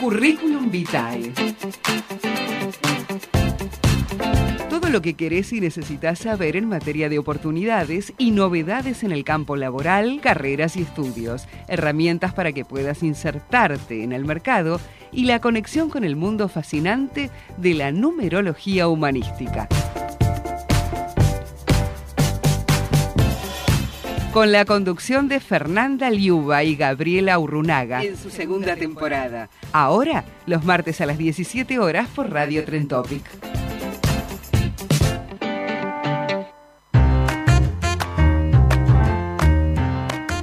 Currículum Vitae. Todo lo que querés y necesitas saber en materia de oportunidades y novedades en el campo laboral, carreras y estudios, herramientas para que puedas insertarte en el mercado y la conexión con el mundo fascinante de la numerología humanística. Con la conducción de Fernanda Liuba y Gabriela Urrunaga en su segunda temporada. Ahora, los martes a las 17 horas por Radio Trentopic.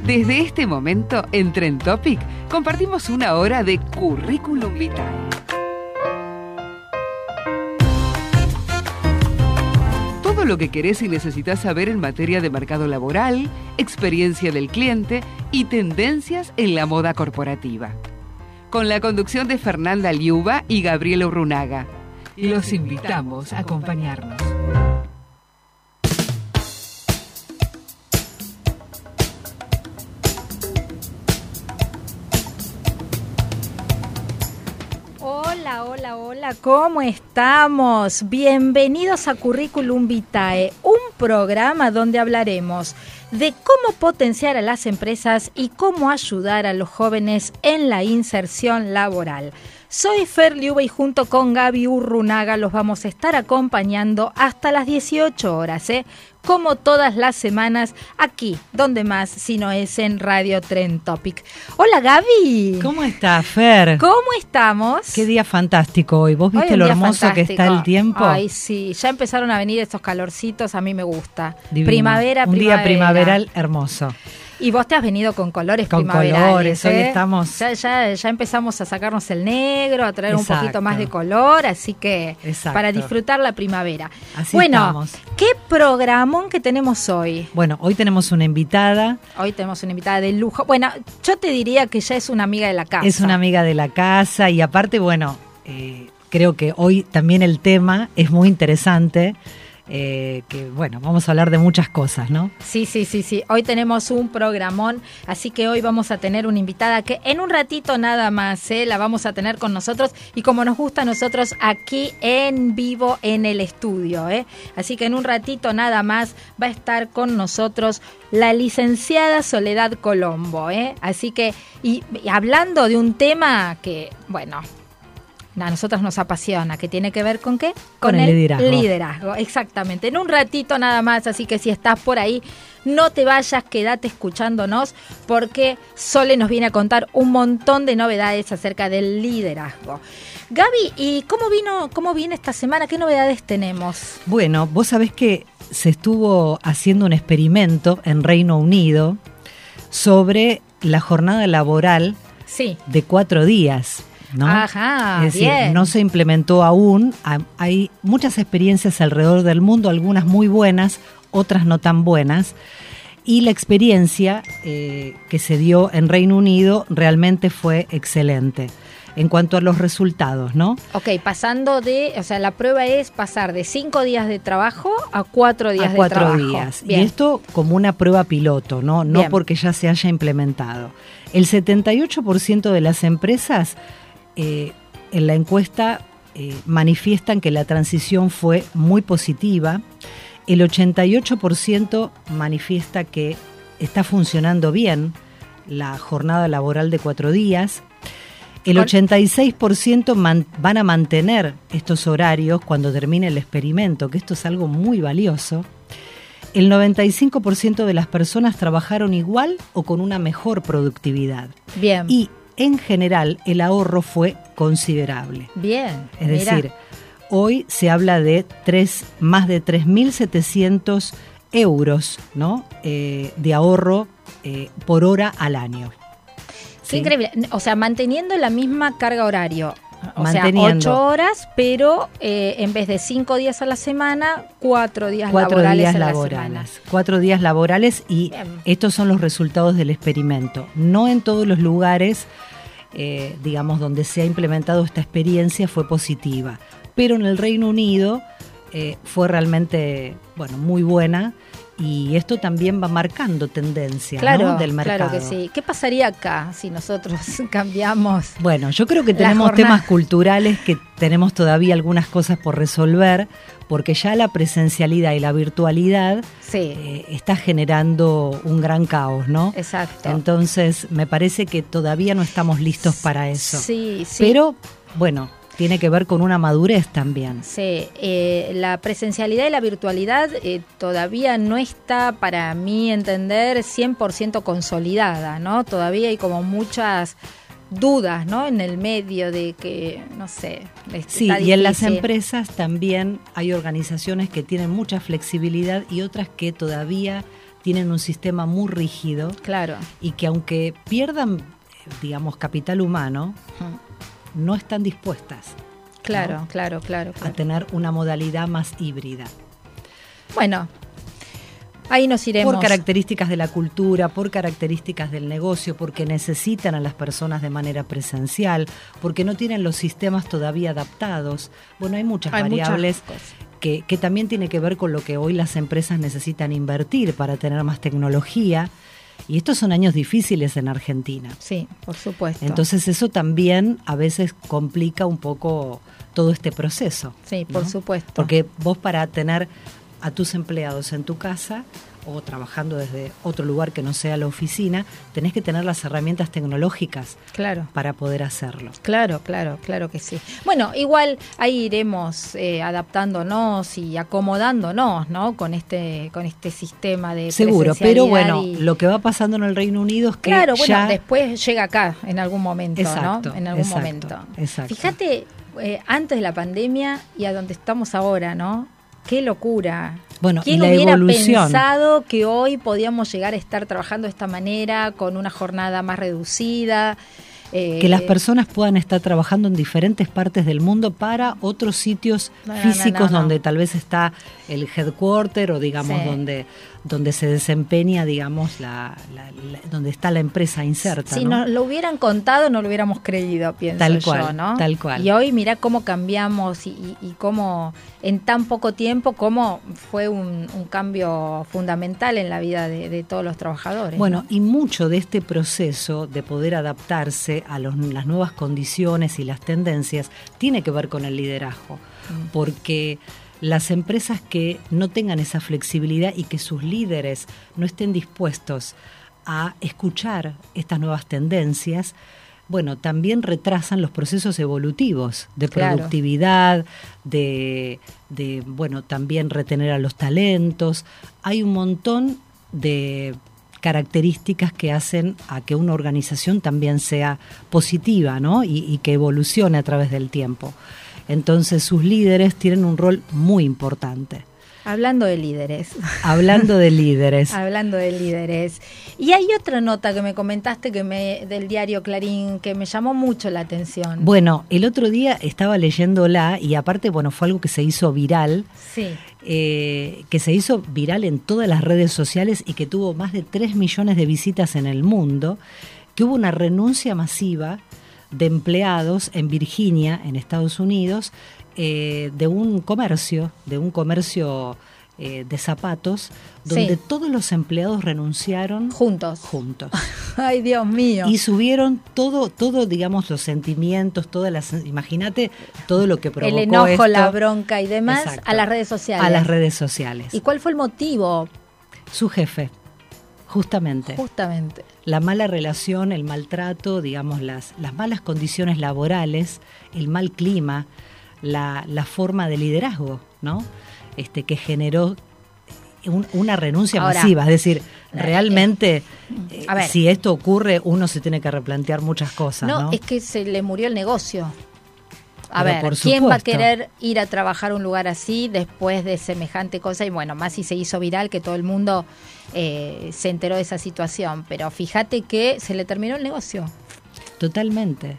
Desde este momento, en Trentopic, compartimos una hora de currículum vitae. Lo que querés y necesitas saber en materia de mercado laboral, experiencia del cliente y tendencias en la moda corporativa. Con la conducción de Fernanda Liuba y Gabriela Urrunaga. Los invitamos a acompañarnos. ¿Cómo estamos? Bienvenidos a Currículum Vitae, un programa donde hablaremos de cómo potenciar a las empresas y cómo ayudar a los jóvenes en la inserción laboral. Soy Fer Liuba y junto con Gaby Urrunaga los vamos a estar acompañando hasta las 18 horas, ¿eh? Como todas las semanas, aquí, donde más, si no es en Radio Tren Topic. Hola Gaby. ¿Cómo estás, Fer? ¿Cómo estamos? Qué día fantástico hoy. ¿Vos viste lo hermoso que está el tiempo? Ay, sí, ya empezaron a venir estos calorcitos, a mí me gusta. Primavera, primavera. Un día primaveral hermoso. Y vos te has venido con colores con colores, hoy ¿eh? estamos. Ya, ya, ya, empezamos a sacarnos el negro, a traer un poquito más de color, así que para disfrutar la primavera. Así bueno, ¿qué programón que tenemos hoy? Bueno, hoy tenemos una invitada. Hoy tenemos una invitada de lujo. Bueno, yo te diría que ya es una amiga de la casa. Es una amiga de la casa y aparte, bueno, eh, creo que hoy también el tema es muy interesante eh, que bueno, vamos a hablar de muchas cosas, ¿no? Sí, sí, sí, sí. Hoy tenemos un programón, así que hoy vamos a tener una invitada que en un ratito nada más ¿eh? la vamos a tener con nosotros y como nos gusta a nosotros aquí en vivo en el estudio. ¿eh? Así que en un ratito nada más va a estar con nosotros la licenciada Soledad Colombo. ¿eh? Así que, y hablando de un tema que, bueno, a nosotros nos apasiona, que tiene que ver con qué? Con, el, liderazgo. liderazgo. Exactamente. En un ratito nada más, así que si estás por ahí, no te vayas, quédate escuchándonos, porque Sole nos viene a contar un montón de novedades acerca del liderazgo. Gaby, ¿y cómo vino, cómo viene esta semana? ¿Qué novedades tenemos? Bueno, vos sabés que se estuvo haciendo un experimento en Reino Unido sobre la jornada laboral sí. de cuatro días. ¿No? Ajá, es decir, no se implementó aún. Hay muchas experiencias alrededor del mundo, algunas muy buenas, otras no tan buenas. Y la experiencia eh, que se dio en Reino Unido realmente fue excelente en cuanto a los resultados, ¿no? Ok, pasando de, o sea, la prueba es pasar de cinco días de trabajo a cuatro días a cuatro de trabajo. días. Y esto como una prueba piloto, ¿no? No porque ya se haya implementado. El 78% de las empresas eh, en la encuesta eh, manifiestan que la transición fue muy positiva. El 88% manifiesta que está funcionando bien la jornada laboral de cuatro días. El 86% van a mantener estos horarios cuando termine el experimento, que esto es algo muy valioso. El 95% de las personas trabajaron igual o con una mejor productividad. Bien. Y en general el ahorro fue considerable. Bien. Es decir, hoy se habla de tres, más de 3.700 euros ¿no? Eh, de ahorro eh, por hora al año. Qué increíble. O sea, manteniendo la misma carga horario. O sea, ocho horas, pero eh, en vez de cinco días a la semana, cuatro días laborales días laborales. Cuatro días laborales y estos son los resultados del experimento. No en todos los lugares, digamos, donde se ha implementado esta experiencia fue positiva, pero en el Reino Unido fue realmente, bueno, muy buena y esto también va marcando tendencia del mercado. Claro que sí. ¿Qué pasaría acá si nosotros cambiamos? Bueno, yo creo que tenemos temas culturales que tenemos todavía algunas cosas por resolver, porque ya la presencialidad y la virtualidad eh, está generando un gran caos, ¿no? Exacto. Entonces, me parece que todavía no estamos listos para eso. Sí, sí. Pero, bueno, tiene que ver con una madurez también. Sí, eh, la presencialidad y la virtualidad eh, todavía no está, para mí entender, 100% consolidada, ¿no? Todavía hay como muchas dudas, ¿no? En el medio de que, no sé. Sí, y en las empresas también hay organizaciones que tienen mucha flexibilidad y otras que todavía tienen un sistema muy rígido. Claro. Y que aunque pierdan, digamos, capital humano, no están dispuestas. Claro, claro, claro, A tener una modalidad más híbrida. Bueno, ahí nos iremos. Por características de la cultura, por características del negocio, porque necesitan a las personas de manera presencial, porque no tienen los sistemas todavía adaptados. Bueno, hay muchas variables. que, que también tiene que ver con lo que hoy las empresas necesitan invertir para tener más tecnología, y estos son años difíciles en Argentina. Sí, por supuesto. Entonces eso también a veces complica un poco todo este proceso. Sí, por supuesto. Porque vos para tener a tus empleados en tu casa o trabajando desde otro lugar que no sea la oficina, tenés que tener las herramientas tecnológicas claro. para poder hacerlo. Claro, claro, claro que sí. Bueno, igual ahí iremos eh, adaptándonos y acomodándonos, ¿no? Con este, con este sistema de seguro. Pero bueno, lo que va pasando en el Reino Unido es que claro, bueno, después llega acá en algún momento, ¿no? En algún momento. Exacto. Fíjate eh, antes de la pandemia y a donde estamos ahora, ¿no? Qué locura. Bueno, ¿Quién la hubiera evolución? pensado que hoy podíamos llegar a estar trabajando de esta manera, con una jornada más reducida? que las eh, personas puedan estar trabajando en diferentes partes del mundo para otros sitios físicos donde tal vez está el headquarter o digamos donde donde se desempeña, digamos, la, donde está la empresa inserta. Si nos lo hubieran contado, no lo hubiéramos creído, pienso tal cual, yo, ¿no? Tal cual. Y hoy mira cómo cambiamos y, y, cómo en tan poco tiempo, cómo fue un, cambio fundamental en la vida de, todos los trabajadores. Bueno, y mucho de este proceso de poder adaptarse a las nuevas condiciones y las tendencias tiene que ver con el liderazgo, mm. porque las empresas que no tengan esa flexibilidad y que sus líderes no estén dispuestos a escuchar estas nuevas tendencias, bueno, también retrasan los procesos evolutivos de productividad, de, de, bueno, también retener a los talentos. Hay un montón de características que hacen a que una organización también sea positiva, ¿no? Y, y que evolucione a través del tiempo. Entonces sus líderes tienen un rol muy importante. Hablando de líderes. Hablando de líderes. Hablando de líderes. Y hay otra nota que me comentaste que me, del diario Clarín que me llamó mucho la atención. Bueno, el otro día estaba leyéndola y aparte, bueno, fue algo que se hizo viral. Sí. Eh, que se hizo viral en todas las redes sociales y que tuvo más de 3 millones de visitas en el mundo, que hubo una renuncia masiva de empleados en Virginia, en Estados Unidos, eh, de un comercio, de un comercio eh, de zapatos, donde todos los empleados renunciaron juntos. Juntos. Ay, Dios mío. Y subieron todo, todo, digamos, los sentimientos, todas las, imagínate todo lo que provocó el enojo, la bronca y demás a las redes sociales. A las redes sociales. ¿Y cuál fue el motivo? Su jefe Justamente. Justamente. La mala relación, el maltrato, digamos, las, las malas condiciones laborales, el mal clima, la, la forma de liderazgo, ¿no? Este, que generó una renuncia masiva. Es decir, eh, realmente, eh, si esto ocurre, uno se tiene que replantear muchas cosas. No, es que se le murió el negocio. A ver, ¿quién va a querer ir a trabajar a un lugar así después de semejante cosa? Y bueno, más si se hizo viral que todo el mundo eh, se enteró de esa situación. Pero fíjate que se le terminó el negocio. Totalmente.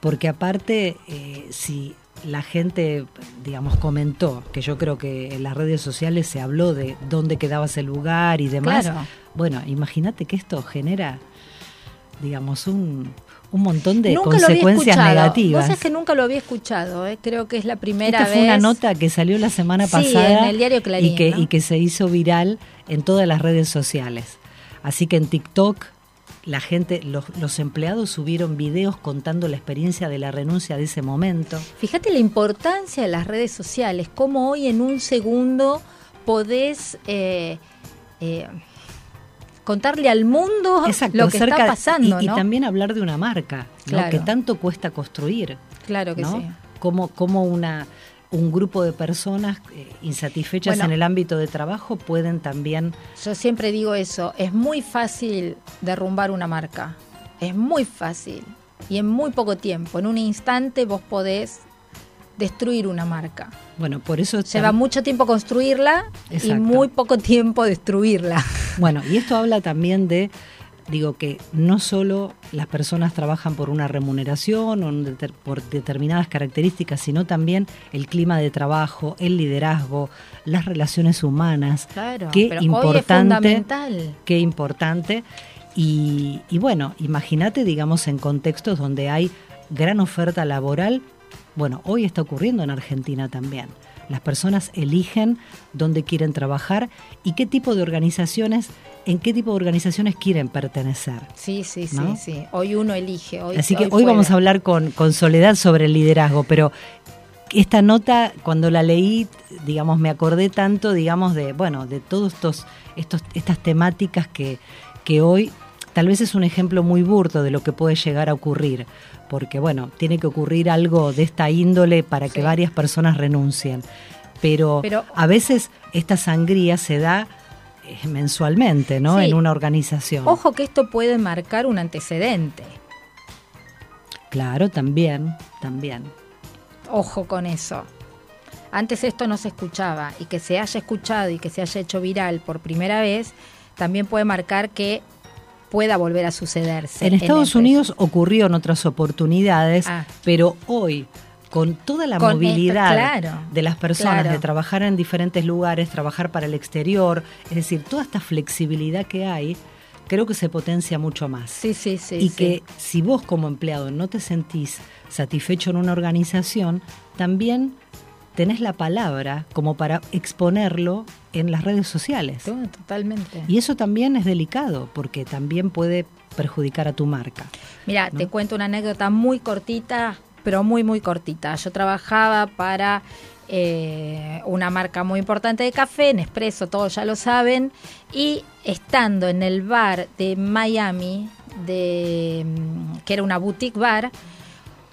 Porque aparte, eh, si la gente, digamos, comentó, que yo creo que en las redes sociales se habló de dónde quedaba ese lugar y demás. Bueno, imagínate que esto genera, digamos, un, un montón de consecuencias negativas. Vos es que nunca lo había escuchado, ¿eh? creo que es la primera Esta vez. fue una nota que salió la semana pasada en el diario Clarín, y, que, y que se hizo viral en todas las redes sociales. Así que en TikTok la gente, los, los, empleados subieron videos contando la experiencia de la renuncia de ese momento. Fíjate la importancia de las redes sociales, cómo hoy en un segundo podés eh, eh, contarle al mundo lo que está pasando. Y, también hablar de una marca, que tanto cuesta construir. Claro que sí. Como, como una, un grupo de personas eh, insatisfechas en el ámbito de trabajo pueden también... Yo siempre digo eso, es muy fácil derrumbar una marca, es muy fácil. Y en muy poco tiempo, en un instante vos podés destruir una marca. Bueno, por eso lleva mucho tiempo construirla y muy poco tiempo destruirla. Bueno, y esto habla también de digo que no solo las personas trabajan por una remuneración o por determinadas características, sino también el clima de trabajo, el liderazgo, las relaciones humanas. Claro, qué importante, es qué importante. Y, y bueno, imagínate, digamos, en contextos donde hay gran oferta laboral, bueno, hoy está ocurriendo en Argentina también. Las personas eligen dónde quieren trabajar y qué tipo de organizaciones, en qué tipo de organizaciones quieren pertenecer. Sí, sí, sí, sí. Hoy uno elige. Hoy, Así que hoy, vamos a hablar con, con Soledad sobre el liderazgo, pero esta nota, cuando la leí, digamos, me acordé tanto, digamos, de, bueno, de todos estos, estos estas temáticas que, que hoy tal vez es un ejemplo muy burdo de lo que puede llegar a ocurrir porque bueno, tiene que ocurrir algo de esta índole para que varias personas renuncien. Pero, a veces esta sangría se da eh, mensualmente, ¿no? En una organización. Ojo que esto puede marcar un antecedente. Claro, también, también. Ojo con eso. Antes esto no se escuchaba y que se haya escuchado y que se haya hecho viral por primera vez, también puede marcar que pueda volver a sucederse. En Estados Unidos ocurrió en otras oportunidades, ah. pero hoy con toda la movilidad de las personas, de trabajar en diferentes lugares, trabajar para el exterior, es decir, toda esta flexibilidad que hay, creo que se potencia mucho más. Sí, sí, sí. Y que si vos como empleado no te sentís satisfecho en una organización, también tenés la palabra como para exponerlo en las redes sociales. Totalmente. Y eso también es delicado porque también puede perjudicar a tu marca. Mira, te cuento una anécdota muy cortita, pero muy, muy cortita. Yo trabajaba para eh, una marca muy importante de café, Nespresso, todos ya lo saben, y estando en el bar de Miami, de, mm, que era una boutique bar,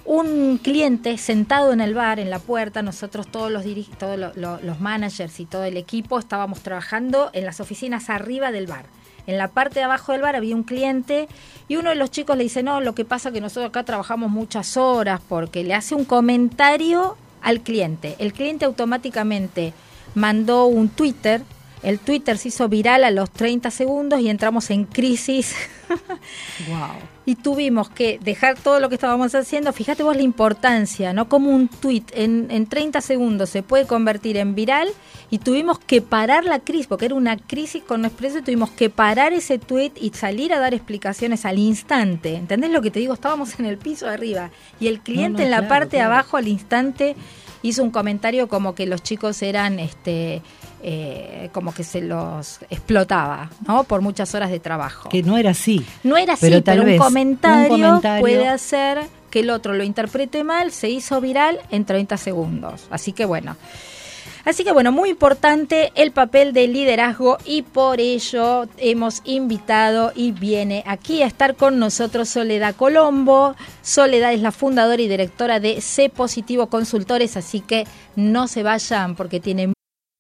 un cliente sentado en el bar, en la puerta, nosotros todos los, todos los, managers y todo el equipo estábamos trabajando en las oficinas arriba del bar. En la parte de abajo del bar había un cliente y uno de los chicos le dice, no, lo que pasa es que nosotros acá trabajamos muchas horas porque le hace un comentario al cliente. El cliente automáticamente mandó un Twitter el Twitter se hizo viral a los 30 segundos y entramos en crisis. wow. Y tuvimos que dejar todo lo que estábamos haciendo. Fíjate vos la importancia, ¿no? Como un tweet en, en 30 segundos se puede convertir en viral y tuvimos que parar la crisis, porque era una crisis con Nespresso y tuvimos que parar ese tweet y salir a dar explicaciones al instante. ¿Entendés lo que te digo? Estábamos en el piso de arriba y el cliente en la parte de abajo al instante hizo un comentario como que los chicos eran este eh, como que se los explotaba, ¿no? Por muchas horas de trabajo. Que no era así. No era así, pero, un, comentario puede hacer que el otro lo interprete mal, se hizo viral en 30 segundos. Así que bueno. Así que bueno, muy importante el papel de liderazgo y por ello hemos invitado y viene aquí a estar con nosotros Soledad Colombo. Soledad es la fundadora y directora de C Positivo Consultores, así que no se vayan porque tiene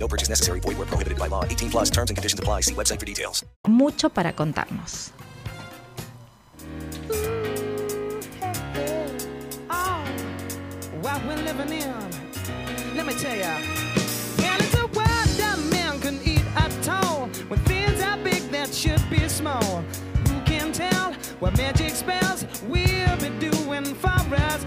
No purchase necessary. Void where prohibited by law. 18 plus terms and conditions apply. See website for details. mucho para contarnos. Oh, ah, what we're living in. Let me tell ya. And it's a world that man can eat at all. When things are big that should be small. Who can tell what magic spells we'll be doing for us?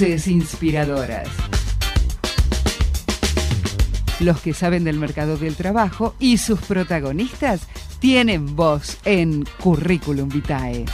Inspiradoras. Los que saben del mercado del trabajo y sus protagonistas tienen voz en Curriculum Vitae.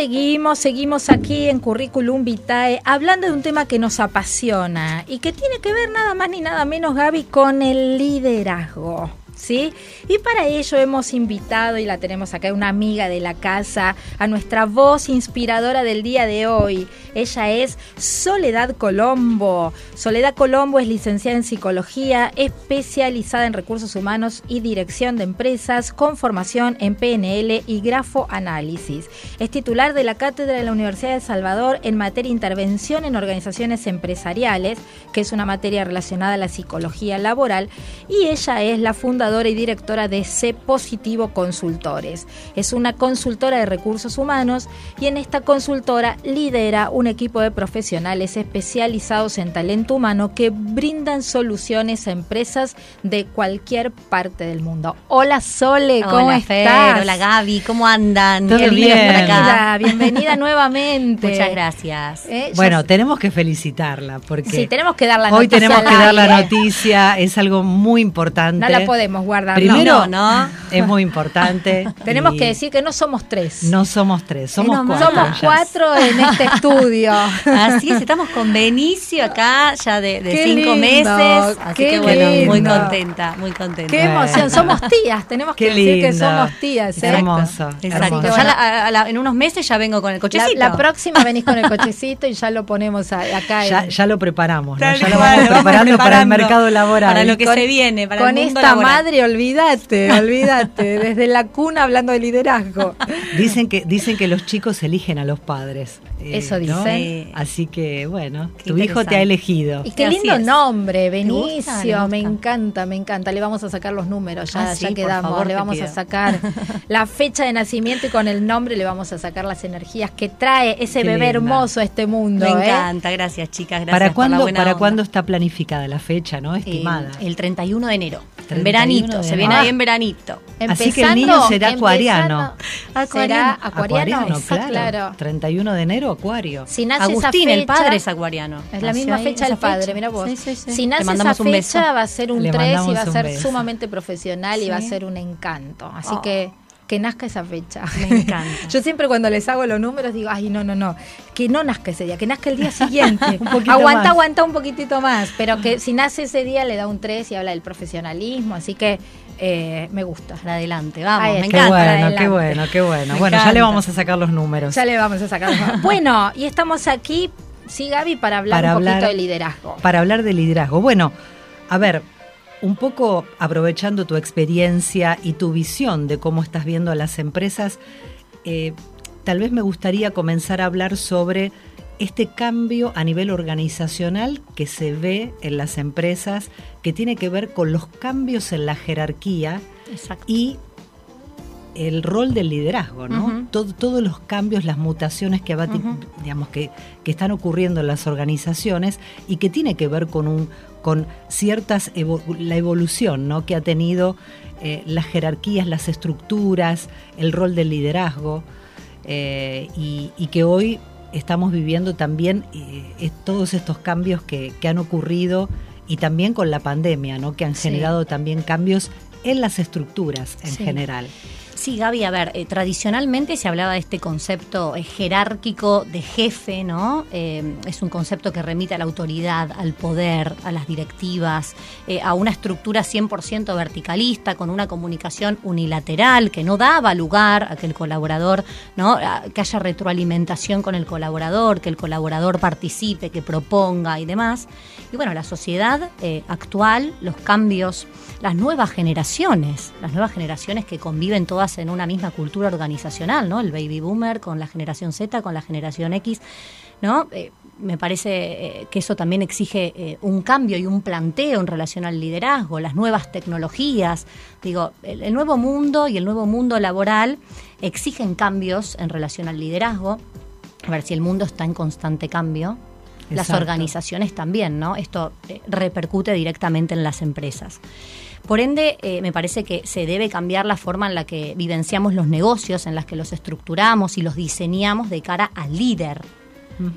Seguimos, seguimos aquí en Curriculum Vitae hablando de un tema que nos apasiona y que tiene que ver nada más ni nada menos, Gaby, con el liderazgo. ¿Sí? Y para ello hemos invitado, y la tenemos acá, una amiga de la casa, a nuestra voz inspiradora del día de hoy. Ella es Soledad Colombo. Soledad Colombo es licenciada en psicología, especializada en recursos humanos y dirección de empresas, con formación en PNL y grafoanálisis. Es titular de la cátedra de la Universidad de Salvador en materia de intervención en organizaciones empresariales, que es una materia relacionada a la psicología laboral, y ella es la fundadora y directora de C Positivo Consultores. Es una consultora de recursos humanos y en esta consultora lidera un equipo de profesionales especializados en talento humano que brindan soluciones a empresas de cualquier parte del mundo. Hola Sole, ¿cómo hola, estás? hola Gaby, ¿cómo andan? Todo bien. Bienvenida, bienvenida nuevamente. Muchas gracias. Eh, Bueno, sé- tenemos que felicitarla porque sí, tenemos que dar la hoy noticia tenemos que dar la noticia, es algo muy importante. No la podemos guardar. Primero, No, no. es muy importante. Tenemos que decir que no somos tres. No somos tres, somos cuatro. Somos cuatro en este estudio. Así es, estamos con Benicio acá ya de, cinco lindo, meses. Así qué que bueno, muy contenta, muy contenta. Qué emoción, somos tías, tenemos que Qué decir que somos tías. ¿eh? Hermoso. Exacto. hermoso. Ya la- a- a la- en unos meses ya vengo con el La, cochecito. la próxima venís con el cochecito y ya lo ponemos a- acá. Ya, en- ya lo preparamos, ya lo vamos preparando para el mercado laboral. Para lo que Con- se viene, para con el mundo esta laboral. madre, olvídate, olvídate, desde la cuna hablando de liderazgo. Dicen que dicen que los chicos eligen a los padres. eh, Eso dicen. Sí. Así que bueno, Qué tu hijo te ha elegido. Y qué lindo nombre, gusta? Benicio, ¿Le me encanta, me encanta. Le vamos a sacar los números, ya, Ah, sí, ya por quedamos. favor, le vamos a sacar la fecha de nacimiento y con el nombre le vamos a sacar las energías que trae ese Qué bebé linda. hermoso a este mundo. Me ¿eh? encanta, gracias chicas, gracias ¿Para por la cuándo, buena para cuándo está planificada la fecha, no? Eh, Estimada. el 31 de enero. 31 En veranito, se viene Ah. ahí en veranito. Así que el Empezando- niño será empezando- acuariano. ¿Será acuariano? claro. claro. 31 de enero, acuario. Si nace Agustín, esa el fecha, padre es acuariano. Es la misma fecha del padre, fecha. mira vos. Sí, sí, sí. Si nace esa un beso. fecha va a ser un Le 3 y va a ser sumamente profesional y va a ser un encanto. Así Oh. que que nazca esa fecha. Me encanta. Yo siempre cuando les hago los números digo, ay, no, no, no, que no nazca ese día, que nazca el día siguiente. Un aguanta, más. aguanta un poquitito más, pero que si nace ese día le da un 3 y habla del profesionalismo, así que eh, me gusta. Adelante, vamos, Ahí me. Qué encanta. bueno, adelante. qué bueno, qué bueno. Me bueno, ya le vamos a sacar los números. Ya le vamos a sacar. los- bueno, y estamos aquí, sí, Gaby, para hablar Para un poquito hablar- de liderazgo. Para hablar de liderazgo. Bueno, a ver, un poco aprovechando tu experiencia y tu visión de cómo estás viendo a las empresas, eh, tal vez me gustaría comenzar a hablar sobre este cambio a nivel organizacional que se ve en las empresas, que tiene que ver con los cambios en la jerarquía Exacto. y el rol del liderazgo, ¿no? Todo- todos los cambios, las mutaciones que, va digamos, que, que están ocurriendo en las organizaciones y que tiene que ver con un con ciertas evo- la evolución ¿no? que ha tenido eh, las jerarquías, las estructuras, el rol del liderazgo eh, y, y que hoy estamos viviendo también eh, todos estos cambios que, que han ocurrido y también con la pandemia, ¿no? que han Sí. generado también cambios en las estructuras en Sí. general. Sí, Gaby, a ver, eh, tradicionalmente se hablaba de este concepto eh, jerárquico de jefe, ¿no? Eh, es un concepto que remite a la autoridad, al poder, a las directivas, a una estructura 100% verticalista, con una comunicación unilateral que no daba lugar a que el colaborador, ¿no? Que haya retroalimentación con el colaborador, que el colaborador participe, que proponga y demás. Y bueno, la sociedad actual, los cambios, las nuevas generaciones, las nuevas generaciones que conviven todas en una misma cultura organizacional, ¿no? El baby boomer con la generación Z, con la generación X, ¿no? Eh, me parece eh, que eso también exige eh, un cambio y un planteo en relación al liderazgo, las nuevas tecnologías. Digo, el, el nuevo mundo y el nuevo mundo laboral exigen cambios en relación al liderazgo. A ver si el mundo está en constante cambio. las organizaciones también, ¿no? Esto repercute directamente en las empresas. Por ende, eh, me parece que se debe cambiar la forma en la que vivenciamos los negocios, en las que los estructuramos y los diseñamos de cara al líder.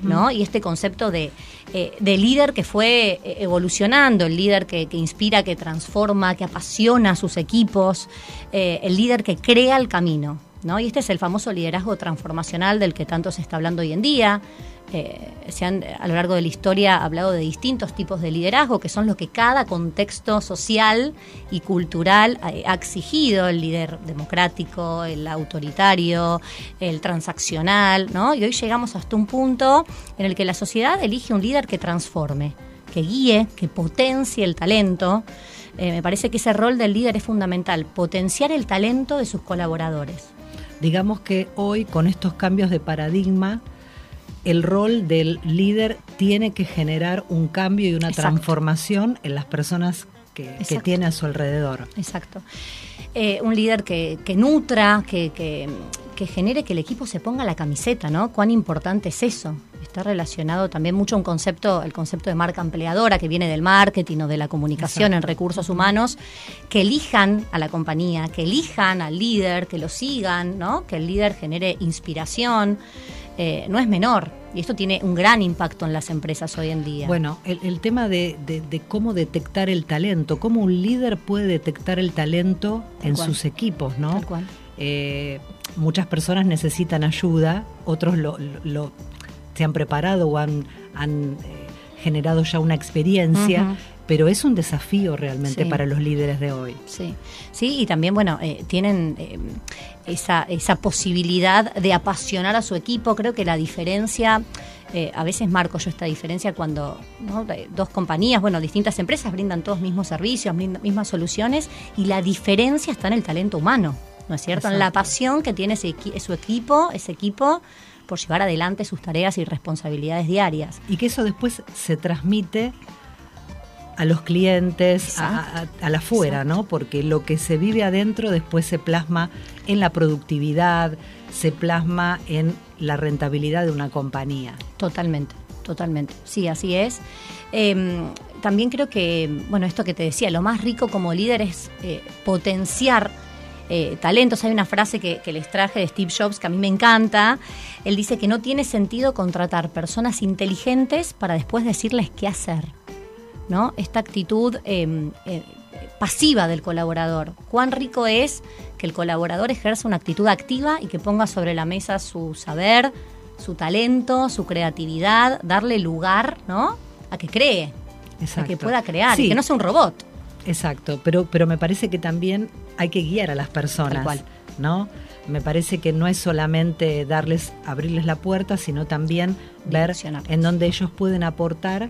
¿no? Y este concepto de, eh, de líder que fue eh, evolucionando, el líder que, que, inspira, que transforma, que apasiona a sus equipos, el líder que crea el camino. ¿no? Y este es el famoso liderazgo transformacional del que tanto se está hablando hoy en día. Eh, se han a lo largo de la historia hablado de distintos tipos de liderazgo, que son lo que cada contexto social y cultural ha, exigido, el líder democrático, el autoritario, el transaccional, ¿no? Y hoy llegamos hasta un punto en el que la sociedad elige un líder que transforme, que guíe, que potencie el talento. Eh, me parece que ese rol del líder es fundamental, potenciar el talento de sus colaboradores. Digamos que hoy con estos cambios de paradigma, el rol del líder tiene que generar un cambio y una transformación en las personas que, tiene a su alrededor. Exacto. Eh, un líder que, nutra, que, que, genere que el equipo se ponga la camiseta, ¿no? Cuán importante es eso. Está relacionado también mucho un concepto, el concepto de marca empleadora que viene del marketing o de la comunicación en recursos humanos, que elijan a la compañía, que elijan al líder, que lo sigan, ¿no? Que el líder genere inspiración. Eh, no es menor. Y esto tiene un gran impacto en las empresas hoy en día. Bueno, el, tema de, cómo detectar el talento, cómo un líder puede detectar el talento en sus equipos, ¿no? Eh, muchas personas necesitan ayuda, otros lo, se han preparado o han, eh, generado ya una experiencia, pero es un desafío realmente para los líderes de hoy. Sí, sí, y también, bueno, eh, tienen eh, esa, esa posibilidad de apasionar a su equipo. Creo que la diferencia, eh, a veces marco yo esta diferencia cuando dos compañías, bueno, distintas empresas brindan todos mismos servicios, mismas soluciones, y la diferencia está en el talento humano, ¿no es cierto? En la pasión que tiene su equipo, ese equipo por llevar adelante sus tareas y responsabilidades diarias. Y que eso después se transmite a los clientes, a, la afuera, ¿no? Porque lo que se vive adentro después se plasma en la productividad, se plasma en la rentabilidad de una compañía. Totalmente, totalmente. Sí, así es. Em, también creo que, bueno, esto que te decía, lo más rico como líder es eh, potenciar eh, talentos. Hay una frase que, que, les traje de Steve Jobs que a mí me encanta. Él dice que no tiene sentido contratar personas inteligentes para después decirles qué hacer. ¿No? Esta actitud em, eh, pasiva del colaborador. Cuán rico es que el colaborador ejerza una actitud activa y que ponga sobre la mesa su saber, su talento, su creatividad, darle lugar, ¿no? A que cree, a que pueda crear, y que no sea un robot. Exacto, pero, pero me parece que también hay que guiar a las personas, ¿no? Me parece que no es solamente darles, abrirles la puerta, sino también ver en dónde ellos pueden aportar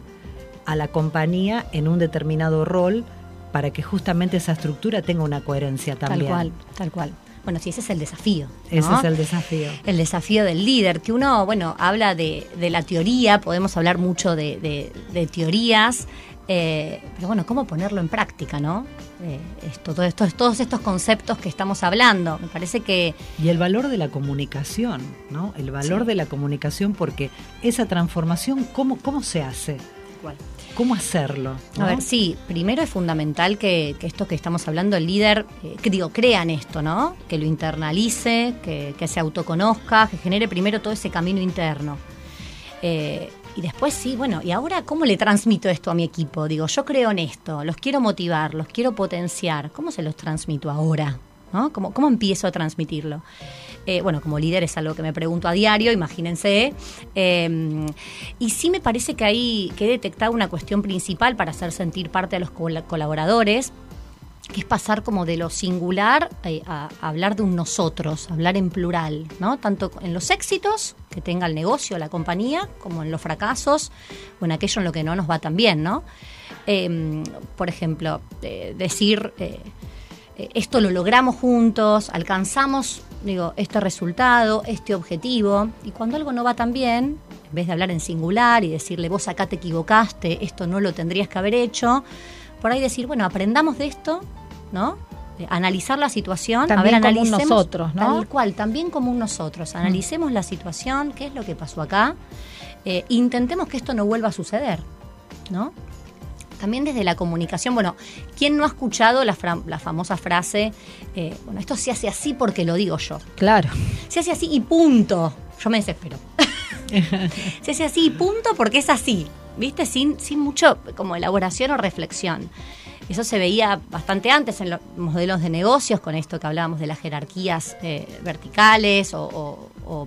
a la compañía en un determinado rol para que justamente esa estructura tenga una coherencia también. Tal cual, tal cual. Bueno, sí, ese es el desafío. Ese es el desafío. El desafío del líder, que uno, bueno, habla de, la teoría, podemos hablar mucho de, teorías, eh, pero bueno, ¿cómo ponerlo en práctica, no? Eh, esto, todo esto, todos estos conceptos que estamos hablando, me parece que... Y el valor de la comunicación, ¿no? El valor de la comunicación, porque esa transformación, ¿cómo, cómo se hace? ¿Cómo hacerlo? A ver, sí, primero es fundamental que, esto que estamos hablando, el líder, eh, que digo, crean esto, ¿no? Que lo internalice, que, se autoconozca, que genere primero todo ese camino interno. Eh, y después sí, bueno, ¿y ahora cómo le transmito esto a mi equipo? Digo, yo creo en esto, los quiero motivar, los quiero potenciar. ¿Cómo se los transmito ahora? ¿No? ¿Cómo, ¿Cómo empiezo a transmitirlo? Eh, bueno, como líder es algo que me pregunto a diario, imagínense. Eh, y sí me parece que hay que detectar una cuestión principal para hacer sentir parte a los colaboradores, que es pasar como de lo singular eh, a, hablar de un nosotros, hablar en plural, ¿no? Tanto en los éxitos que tenga el negocio, la compañía, como en los fracasos o en aquello en lo que no nos va tan bien, ¿no? por ejemplo, decir esto lo logramos juntos, alcanzamos digo, este resultado, este objetivo, y cuando algo no va tan bien, en vez de hablar en singular y decirle vos acá te equivocaste, esto no lo tendrías que haber hecho, por ahí decir, bueno, aprendamos de esto, ¿no? analizar la situación, también a ver, como nosotros, ¿no? Tal cual, también como nosotros, analicemos la situación, qué es lo que pasó acá, eh, intentemos que esto no vuelva a suceder, ¿no? También desde la comunicación, bueno, ¿quién no ha escuchado la, la famosa frase, eh, bueno, esto se hace así porque lo digo yo? Claro. Se hace así y punto. Yo me desespero. se hace así y punto porque es así, ¿viste? Sin, sin mucho como elaboración o reflexión. Eso se veía bastante antes en los modelos de negocios, con esto que hablábamos de las jerarquías eh, verticales o, o, o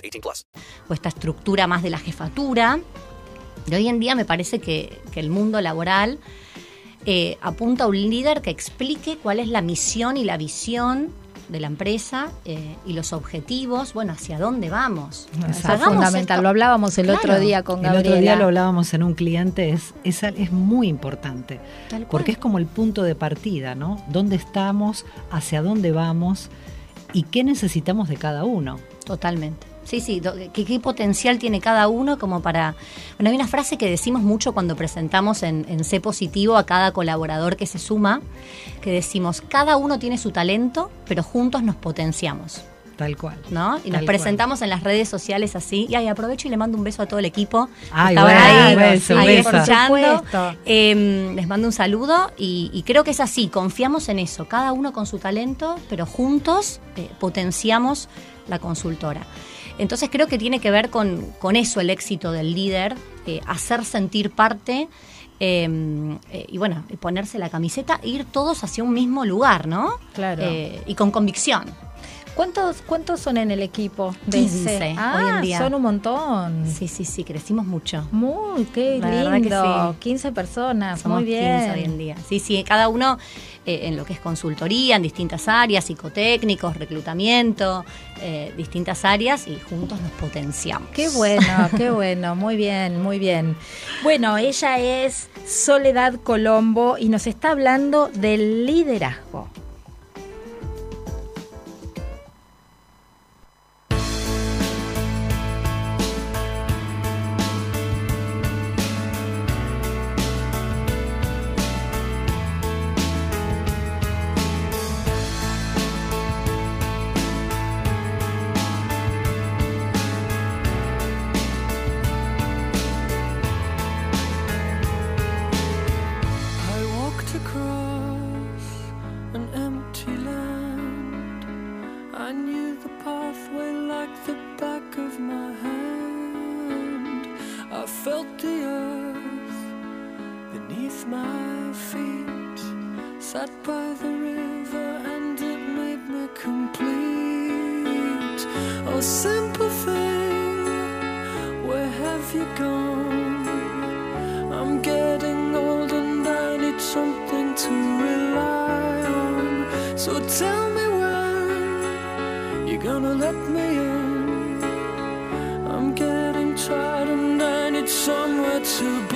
18 plus. o esta estructura más de la jefatura. Y hoy en día me parece que, que el mundo laboral eh, apunta a un líder que explique cuál es la misión y la visión de la empresa eh, y los objetivos, bueno, hacia dónde vamos. Eso es fundamental. esto. Lo hablábamos el otro Claro. día con El Gabriela. otro día lo hablábamos en un cliente, es, es, es muy importante, Tal cual. porque es como el punto de partida, ¿no? ¿Dónde estamos? ¿Hacia dónde vamos? ¿Y qué necesitamos de cada uno? Totalmente. Sí, sí, ¿qué, qué potencial tiene cada uno como para... Bueno, hay una frase que decimos mucho cuando presentamos en, en C positivo a cada colaborador que se suma, que decimos, cada uno tiene su talento, pero juntos nos potenciamos. Tal cual. ¿no? Y nos presentamos en las redes sociales así. Y ahí aprovecho y le mando un beso a todo el equipo. Ay, estaban bueno, ahí, beso, ahí beso. escuchando. Eh, les mando un saludo y, y creo que es así. Confiamos en eso. Cada uno con su talento, pero juntos eh, potenciamos la consultora. Entonces creo que tiene que ver con, con eso el éxito del líder, eh, hacer sentir parte. eh, eh, y bueno, ponerse la camiseta e ir todos hacia un mismo lugar, ¿no? Claro. Eh, y con convicción. ¿Cuántos, ¿Cuántos son en el equipo? de 15 ese? hoy Ah, en día. son un montón. Sí, sí, sí, crecimos mucho. Muy, qué La que lindo. sí. 15 personas, Somos muy bien. 15 hoy en día. Sí, sí, cada uno eh, en lo que es consultoría, en distintas áreas, psicotécnicos, reclutamiento, eh, distintas áreas y juntos nos potenciamos. Qué bueno, qué bueno, muy bien, muy bien. Bueno, ella es Soledad Colombo y nos está hablando del liderazgo. So tell me when you're gonna let me in. I'm getting tired and I need somewhere to begin.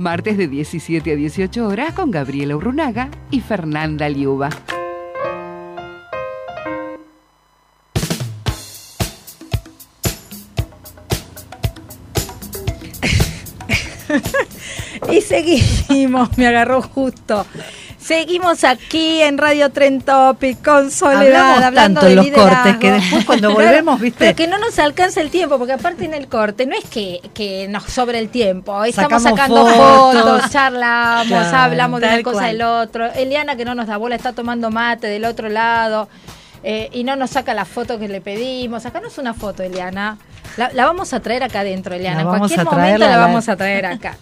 Martes de 17 a 18 horas con Gabriela Urrunaga y Fernanda Liuba. y seguimos, me agarró justo. Seguimos aquí en Radio Tren Topic con Soledad Hablamos hablando tanto de los liderazgo. cortes que después cuando volvemos, ¿viste? Pero que no nos alcanza el tiempo, porque aparte en el corte no es que, que nos sobre el tiempo. Estamos Sacamos sacando fotos. fotos, charlamos, Claro, hablamos de una cosa cual. del otro. Eliana que no nos da bola está tomando mate del otro lado. eh, y no nos saca la foto que le pedimos. Sacanos una foto, Eliana. La, la vamos a traer acá adentro, Eliana. La en cualquier momento traerla, la la- vamos a traer acá.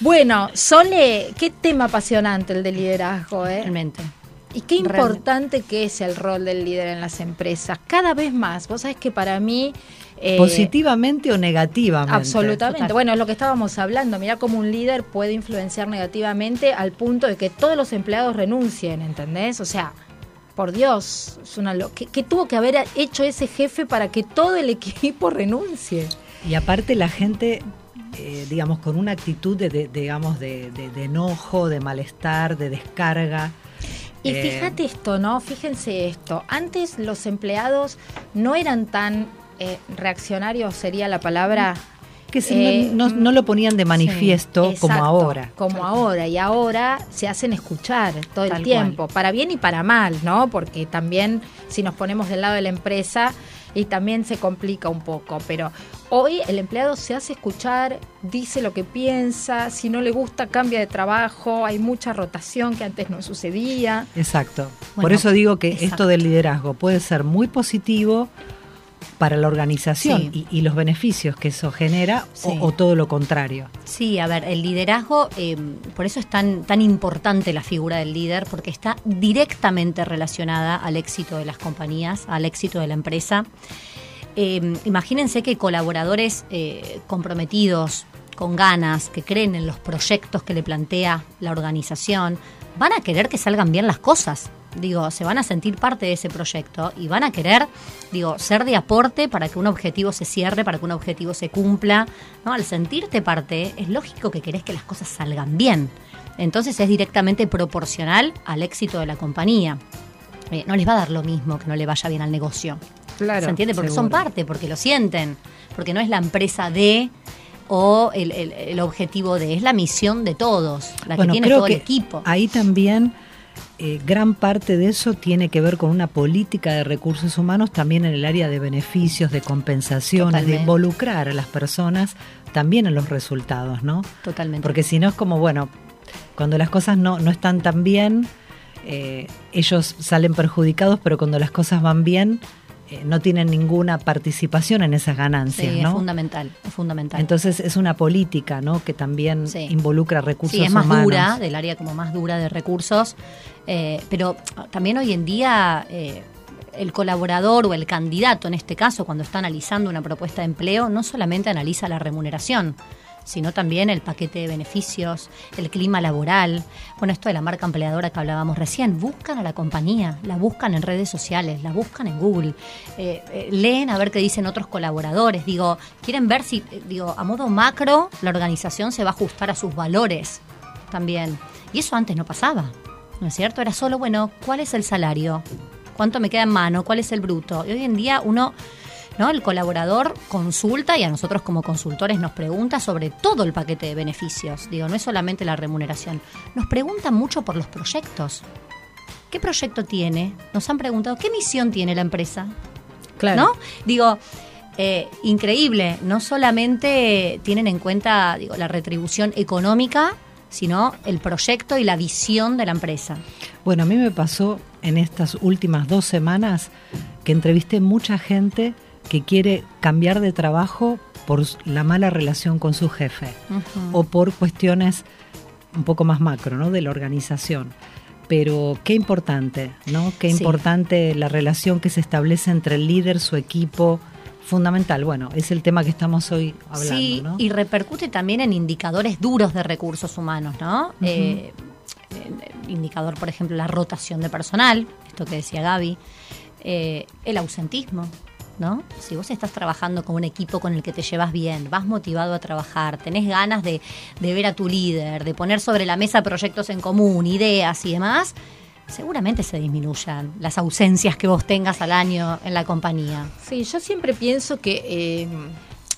Bueno, Sole, qué tema apasionante el de liderazgo, ¿eh? Realmente. Y qué Realmente. importante que es el rol del líder en las empresas. Cada vez más. Vos sabés que para mí... eh, Positivamente o negativamente. Absolutamente. Total. Bueno, es lo que estábamos hablando. Mira cómo un líder puede influenciar negativamente al punto de que todos los empleados renuncien, ¿entendés? O sea, por Dios, es una lo ¿qué, qué tuvo que haber hecho ese jefe para que todo el equipo renuncie? Y aparte la gente, eh, digamos, con una actitud de, de- digamos, de, de- de enojo, de malestar, de descarga. Y Eh, fíjate esto, ¿no? Fíjense esto. Antes los empleados no eran tan eh, reaccionarios, sería la palabra. Que Eh, no, no- no lo ponían de manifiesto Sí, como ahora. Como ahora. Y ahora se hacen escuchar todo Tal el tiempo, para bien y para mal, ¿no? Porque también si nos ponemos del lado de la empresa y también se complica un poco. Pero hoy el empleado se hace escuchar, dice lo que piensa, si no le gusta cambia de trabajo, hay mucha rotación que antes no sucedía. Exacto. Por eso digo que exacto. esto del liderazgo puede ser muy positivo para la organización Sí. y, y los beneficios que eso genera o- todo lo contrario. Sí, a ver, el liderazgo, eh, por eso es tan, tan importante la figura del líder, porque está directamente relacionada al éxito de las compañías, al éxito de la empresa. Eh, imagínense que colaboradores eh, comprometidos, con ganas, que creen en los proyectos que le plantea la organización, van a querer que salgan bien las cosas. Digo, se van a sentir parte de ese proyecto y van a querer, digo, ser de aporte para que un objetivo se cierre, para que un objetivo se cumpla. ¿no? Al sentirte parte, es lógico que querés que las cosas salgan bien. Entonces es directamente proporcional al éxito de la compañía. Eh, no les va a dar lo mismo que no le vaya bien al negocio. Claro, ¿Se entiende? Porque seguro. son parte, porque lo sienten. Porque no es la empresa de o el, el- el objetivo de, es la misión de todos, la Bueno, que tiene todo el equipo. Ahí también eh, gran parte de eso tiene que ver con una política de recursos humanos también en el área de beneficios, de compensaciones, de involucrar a las personas también en los resultados, ¿no? Totalmente. Porque si no es como, bueno, cuando las cosas no, no están tan bien, eh, ellos salen perjudicados, pero cuando las cosas van bien, eh, no tienen ninguna participación en esas sí, ganancias, es ¿no? fundamental, es fundamental. Entonces es una política, ¿no? Que también Sí. involucra recursos Sí, es más humanos. dura, del área como más dura de recursos, eh, pero también hoy en día eh, el colaborador o el candidato, en este caso, cuando está analizando una propuesta de empleo, no solamente analiza la remuneración, sino también el paquete de beneficios, el clima laboral. Bueno, esto de la marca empleadora que hablábamos recién, buscan a la compañía, la buscan en redes sociales, la buscan en Google, eh, eh, leen a ver qué dicen otros colaboradores, digo, quieren ver si, eh, digo, a modo macro, la organización se va a ajustar a sus valores también. Y eso antes no pasaba, ¿no es cierto? Era solo, bueno, ¿cuál es el salario? ¿Cuánto me queda en mano? ¿Cuál es el bruto? Y hoy en día uno, ¿no? El colaborador consulta y a nosotros como consultores nos pregunta sobre todo el paquete de beneficios. Digo, no es solamente la remuneración. Nos preguntan mucho por los proyectos. ¿Qué proyecto tiene? Nos han preguntado, ¿qué misión tiene la empresa? Claro. ¿No? Digo, eh, increíble. No solamente tienen en cuenta digo, la retribución económica, sino el proyecto y la visión de la empresa. Bueno, a mí me pasó en estas últimas dos semanas que entrevisté mucha gente que quiere cambiar de trabajo por la mala relación con su jefe o por cuestiones un poco más macro, ¿no? De la organización. Pero qué importante, ¿no? Qué Sí. importante la relación que se establece entre el líder, su equipo, fundamental. Bueno, es el tema que estamos hoy hablando, sí, ¿no? y repercute también en indicadores duros de recursos humanos, ¿no? Eh, el indicador, por ejemplo, la rotación de personal, esto que decía Gaby, eh, el ausentismo, ¿no? Si vos estás trabajando con un equipo con el que te llevas bien, vas motivado a trabajar, tenés ganas de, de ver a tu líder, de poner sobre la mesa proyectos en común, ideas y demás, seguramente se disminuyan las ausencias que vos tengas al año en la compañía. Sí, yo siempre pienso que eh,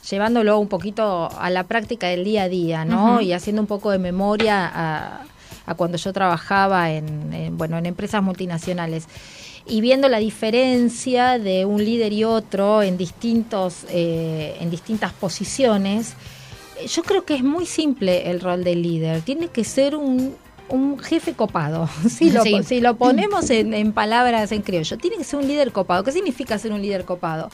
llevándolo un poquito a la práctica del día a día, ¿no? Y haciendo un poco de memoria a, a cuando yo trabajaba en, en, bueno, en empresas multinacionales y viendo la diferencia de un líder y otro en distintos eh, en distintas posiciones, eh, yo creo que es muy simple el rol del líder. Tiene que ser un un jefe copado, si lo, Sí. si lo ponemos en, en palabras en criollo, tiene que ser un líder copado. ¿Qué significa ser un líder copado?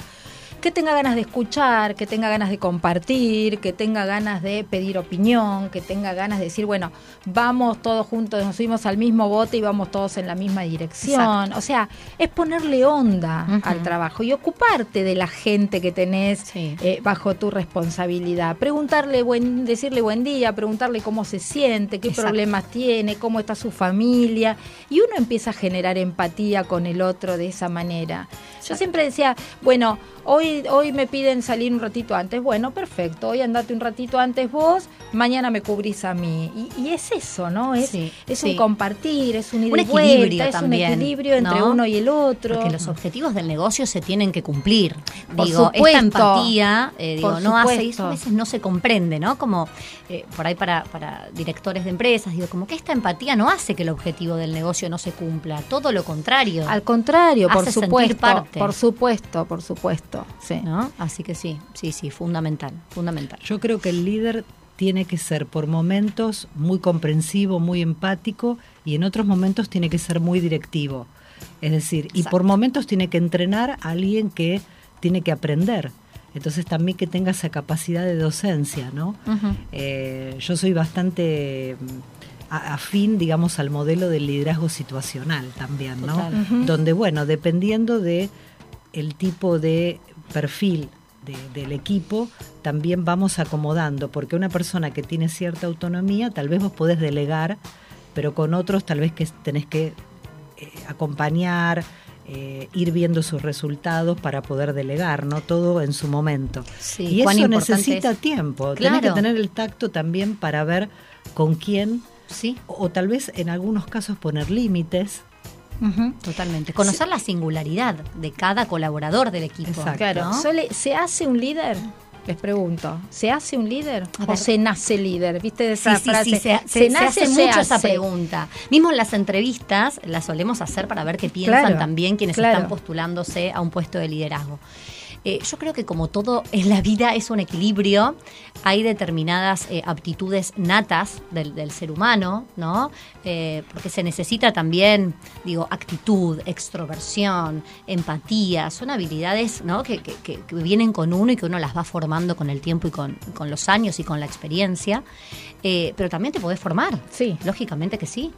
Que tenga ganas de escuchar, que tenga ganas de compartir, que tenga ganas de pedir opinión, que tenga ganas de decir, bueno, vamos todos juntos, nos subimos al mismo bote y vamos todos en la misma dirección. Exacto. O sea, es ponerle onda al trabajo y ocuparte de la gente que tenés Sí. eh, bajo tu responsabilidad. Preguntarle, buen, decirle buen día, preguntarle cómo se siente, qué Exacto. problemas tiene, cómo está su familia. Y uno empieza a generar empatía con el otro de esa manera. Yo siempre decía, bueno, hoy, hoy me piden salir un ratito antes. Bueno, perfecto, hoy andate un ratito antes vos, mañana me cubrís a mí. Y, y es eso, ¿no? Es, Sí, es sí. un compartir, es un ida Un y vuelta, equilibrio es también, un equilibrio entre ¿no? uno y el otro. Porque los objetivos del negocio se tienen que cumplir. Por digo, supuesto. esta empatía, eh, digo, no hace, supuesto. eso a veces no se comprende, ¿no? Como eh, por ahí para, para directores de empresas, digo, como que esta empatía no hace que el objetivo del negocio no se cumpla, todo lo contrario. Al contrario, por Hace sentir supuesto, parte. por supuesto, por supuesto. Sí. ¿no? Así que sí, sí, sí, fundamental, fundamental. Yo creo que el líder tiene que ser por momentos muy comprensivo, muy empático y en otros momentos tiene que ser muy directivo. Es decir, y por momentos tiene que entrenar a alguien que tiene que aprender. Entonces también que tenga esa capacidad de docencia, ¿no? Eh, yo soy bastante afín, digamos, al modelo del liderazgo situacional también, ¿no? Total. Donde, bueno, dependiendo de el tipo de perfil de- del equipo, también vamos acomodando, porque una persona que tiene cierta autonomía, tal vez vos podés delegar, pero con otros tal vez que tenés que eh, acompañar, eh, ir viendo sus resultados para poder delegar, ¿no? Todo en su momento. Sí, y eso necesita es. tiempo. Claro. Tenés que tener el tacto también para ver con quién, Sí, o, o tal vez en algunos casos poner límites. Totalmente. Conocer la singularidad de cada colaborador del equipo. Exacto. Claro, ¿no? Sole, ¿se hace un líder? Les pregunto, ¿se hace un líder A o ver. se nace líder? ¿Viste Sí, esa sí, frase? sí, se, se- se hace o mucho esa pregunta. Mismo en las entrevistas las solemos hacer para ver qué piensan Claro, también quienes claro. están postulándose a un puesto de liderazgo. Eh, yo creo que como todo en la vida es un equilibrio, hay determinadas eh, aptitudes natas del, del ser humano, ¿no? Eh, porque se necesita también, digo, actitud, extroversión, empatía, son habilidades, ¿no? Que, que- vienen con uno y que uno las va formando con el tiempo y con, con los años y con la experiencia. Pero también te podés formar. Sí. Lógicamente que sí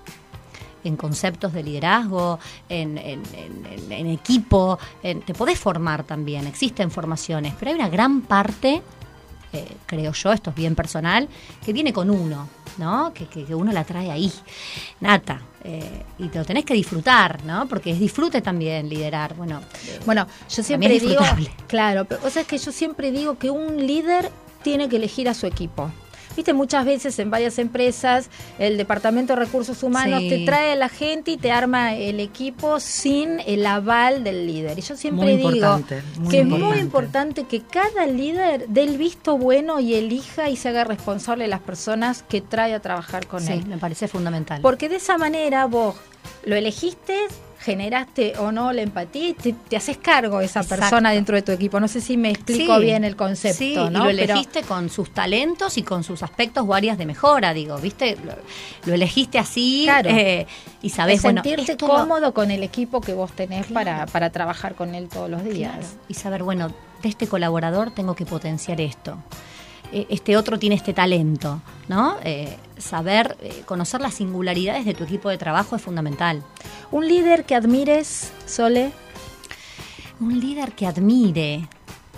en conceptos de liderazgo, en, en- en- en- equipo, en- te podés formar también, existen formaciones, pero hay una gran parte, eh, creo yo, esto es bien personal, que viene con uno, ¿no? Que, que- que uno la trae ahí, nata. eh, y te lo tenés que disfrutar, ¿no? Porque es disfrute también liderar. Bueno, eh, Bueno, yo siempre digo, claro, pero o sea, es que yo siempre digo que un líder tiene que elegir a su equipo. Viste, muchas veces en varias empresas el Departamento de Recursos Humanos Sí. te trae a la gente y te arma el equipo sin el aval del líder. Y yo siempre Muy digo que es muy importante. importante que cada líder dé el visto bueno y elija y se haga responsable de las personas que trae a trabajar con sí, él. me parece fundamental. Porque de esa manera vos lo elegiste, generaste o no la empatía y te, te haces cargo de esa Exacto. persona dentro de tu equipo. No sé si me explico Sí, bien el concepto, sí, ¿no? y lo Pero- elegiste con sus talentos y con sus aspectos o áreas de mejora, digo, ¿viste? Lo, lo elegiste así Claro. eh, y sabés, es bueno, sentirte cómodo con el equipo que vos tenés Claro. para, para trabajar con él todos los días. Claro, y saber, bueno, de este colaborador tengo que potenciar esto. Eh, Este otro tiene este talento, ¿no? Eh, saber, eh, conocer las singularidades de tu equipo de trabajo es fundamental. Un líder que admires, Sole, Un líder que admire.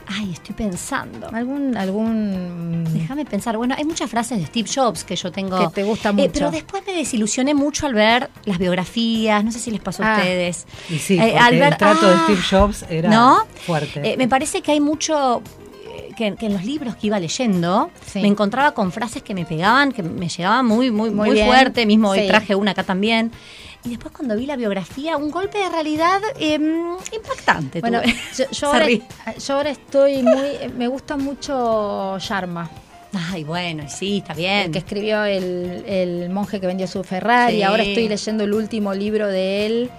Ay, estoy pensando. algún algún Déjame pensar. Bueno, hay muchas frases de Steve Jobs que yo tengo. Que te gusta Eh, mucho. pero después me desilusioné mucho al ver las biografías. No sé si les pasó a Ah. ustedes. Y sí, Eh, al ver- el trato de ah, Steve Jobs era ¿no? fuerte. Eh, me parece que hay mucho que, que en los libros que iba leyendo Sí. me encontraba con frases que me pegaban, que me llegaban muy, muy, Muy fuerte. Mismo hoy traje una acá también. Y después cuando vi la biografía, un golpe de realidad em, impactante. Bueno, yo, ahora, ríe. yo ahora estoy muy me gusta mucho Sharma. Ay, bueno, sí, está el bien. que escribió el, el monje que vendió su Ferrari. Sí. Ahora estoy leyendo el último libro de él,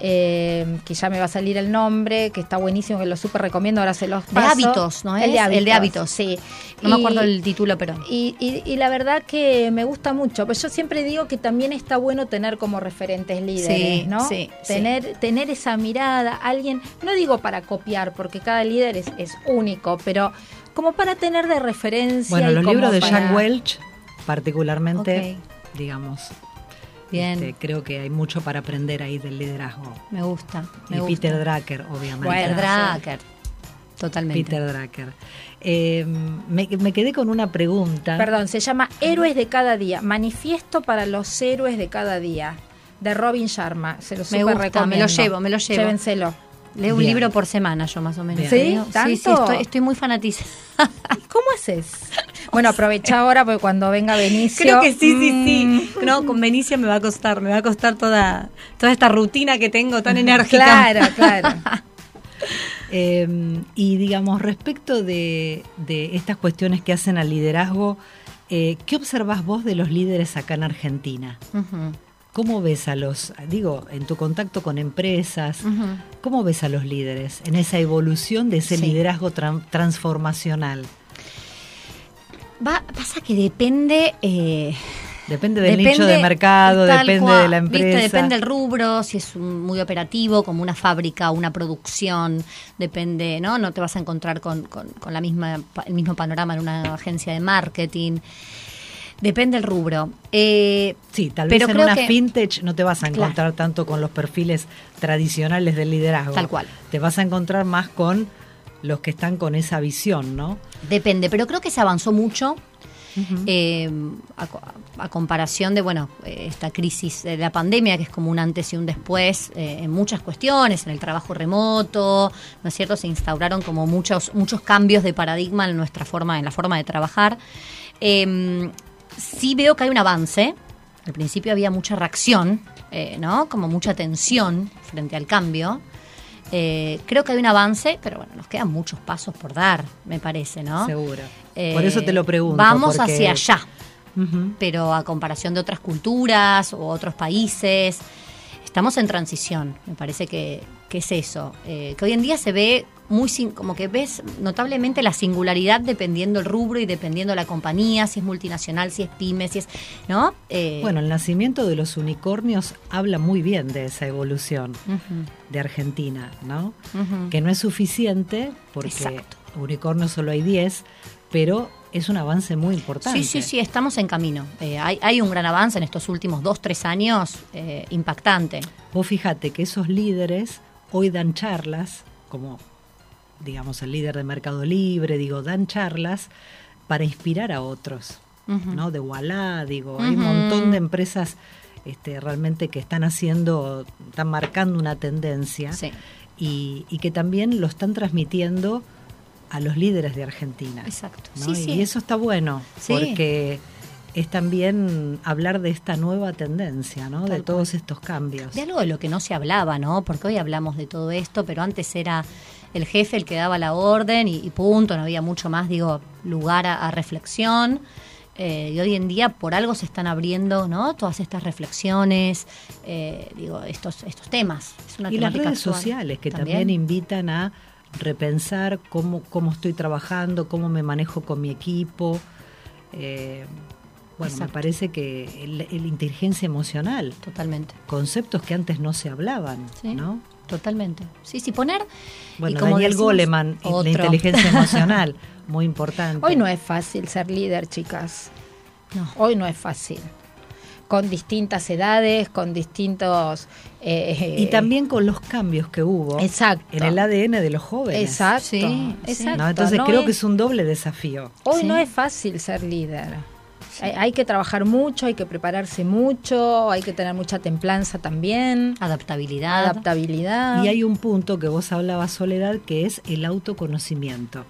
eh, que ya me va a salir el nombre, que está buenísimo, que lo súper recomiendo, ahora se los De paso. hábitos, ¿no es? El de hábitos, El de hábitos. sí. No me acuerdo el título, pero... Y, y- y la verdad que me gusta mucho, pues yo siempre digo que también está bueno tener como referentes líderes, Sí, ¿no? sí, tener, tener esa mirada, alguien, no digo para copiar, porque cada líder es, es único, pero como para tener de referencia. Bueno, los libros de para- Jack Welch, particularmente, digamos, Bien, este, creo que hay mucho para aprender ahí del liderazgo. me gusta. Me y gusta. Peter Drucker, obviamente. Bueno, Peter Drucker. Totalmente. Peter Drucker. Eh, me, me quedé con una pregunta. Perdón, se llama Héroes de cada día, Manifiesto para los héroes de cada día, de Robin Sharma. Se lo Me super gusta, me recomiendo. lo llevo, me lo llevo. Llévenselo. Leo un libro por semana yo más o menos. ¿Sí? Leo- Sí, sí, ¿Tanto? estoy, estoy muy fanatizada. ¿Cómo haces? Bueno, aprovecha ahora porque cuando venga Benicio. Creo que sí, sí, mm, sí. No, con Benicia me va a costar, me va a costar toda, toda esta rutina que tengo tan enérgica. Claro, claro. Eh, y digamos, respecto de, de estas cuestiones que hacen al liderazgo, eh, ¿qué observas vos de los líderes acá en Argentina? Ujú, ¿Cómo ves a los, digo, en tu contacto con empresas, cómo ves a los líderes en esa evolución de ese Sí. liderazgo tran- transformacional? Va, pasa que depende. eh, Depende del Depende, nicho de mercado, depende cual, de la ¿viste? empresa. Depende del rubro, si es un- muy operativo, como una fábrica, una producción, depende, ¿no? No te vas a encontrar con, con- con la misma, el mismo panorama en una agencia de marketing. Depende del rubro. Eh, Sí, tal pero vez en una que- fintech no te vas a Claro. encontrar tanto con los perfiles tradicionales del liderazgo. Tal cual. Te vas a encontrar más con los que están con esa visión, ¿no? Depende, pero creo que se avanzó mucho. eh, a, comparación de, bueno, esta crisis de la pandemia, que es como un antes y un después eh, en muchas cuestiones, en el trabajo remoto, ¿no es cierto? Se instauraron como muchos, muchos cambios de paradigma en nuestra forma, en la forma de trabajar. Em, sí veo que hay un avance. Al principio había mucha reacción, eh, ¿no? Como mucha tensión frente al cambio. Eh, creo que hay un avance, pero bueno, nos quedan muchos pasos por dar, me parece, ¿no? Seguro. por eso te lo pregunto. Vamos hacia allá. Pero a comparación de otras culturas o otros países, estamos en transición. Me parece que, es eso. Eh, que hoy en día se ve muy como que ves notablemente la singularidad dependiendo el rubro y dependiendo la compañía, si es multinacional, si es pyme, si es, ¿no? Eh, bueno, el nacimiento de los unicornios habla muy bien de esa evolución de Argentina, ¿no? Que no es suficiente porque unicornios solo hay 10, pero es un avance muy importante. Sí, sí, sí, estamos en camino. Eh, hay, hay, un gran avance en estos últimos dos, tres años eh, impactante. Vos fíjate que esos líderes hoy dan charlas, como digamos, el líder de Mercado Libre, digo, dan charlas para inspirar a otros, ¿no? De Wallah, digo, hay un montón de empresas este, realmente que están haciendo, están marcando una tendencia y, que también lo están transmitiendo a los líderes de Argentina. Exacto. y, eso está bueno, porque es también hablar de esta nueva tendencia, ¿no? de todos estos cambios. De algo de lo que no se hablaba, ¿no? Porque hoy hablamos de todo esto, pero antes era el jefe el que daba la orden y, punto, no había mucho más, digo, lugar a, reflexión. Eh, y hoy en día por algo se están abriendo ¿no? todas estas reflexiones, eh, digo, estos, estos temas. y las redes sociales que ¿También? invitan a repensar cómo, cómo estoy trabajando, cómo me manejo con mi equipo. Eh, bueno, me parece que la inteligencia emocional. Totalmente. Conceptos que antes no se hablaban, ¿no? Totalmente. Sí, sí, poner. Bueno, y como Daniel Goleman, la inteligencia emocional, muy importante. Hoy no es fácil ser líder, chicas. No. Hoy no es fácil. Con distintas edades, con distintos. Eh, y también con los cambios que hubo exacto. en el ADN de los jóvenes. Exacto. Sí, exacto. Entonces creo que es un doble desafío. Hoy no es fácil ser líder. Hay, que trabajar mucho, hay que prepararse mucho, hay que tener mucha templanza también. Adaptabilidad. Adaptabilidad. Y hay un punto que vos hablabas, Soledad, que es el autoconocimiento.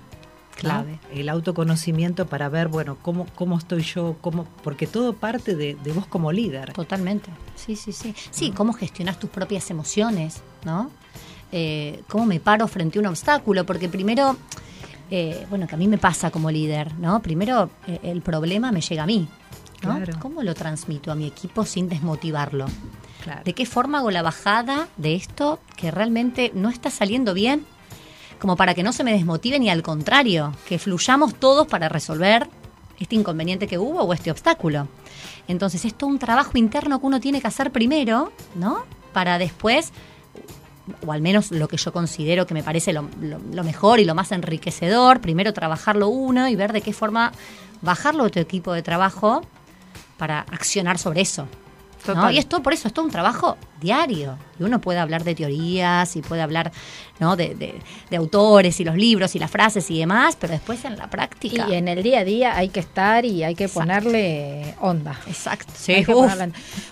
Clave. El autoconocimiento para ver, bueno, cómo, cómo estoy yo, cómo, porque todo parte de, vos como líder. Totalmente. Sí, sí, sí. Sí, cómo gestionas tus propias emociones, ¿no? Eh, cómo me paro frente a un obstáculo, porque primero eh, bueno, que a mí me pasa como líder, ¿no? Primero, eh, el problema me llega a mí, ¿no? ¿Cómo lo transmito a mi equipo sin desmotivarlo? ¿De qué forma hago la bajada de esto que realmente no está saliendo bien? Como para que no se me desmotive ni al contrario, que fluyamos todos para resolver este inconveniente que hubo o este obstáculo. Entonces, esto es un trabajo interno que uno tiene que hacer primero, ¿no? Para después o al menos lo que yo considero que me parece lo, mejor y lo más enriquecedor, primero trabajarlo uno y ver de qué forma bajarlo a tu equipo de trabajo para accionar sobre eso. Y esto, por eso, es todo un trabajo diario. Y uno puede hablar de teorías y puede hablar ¿no? de, autores y los libros y las frases y demás, pero después en la práctica. Y en el día a día hay que estar y hay que ponerle onda. Exacto.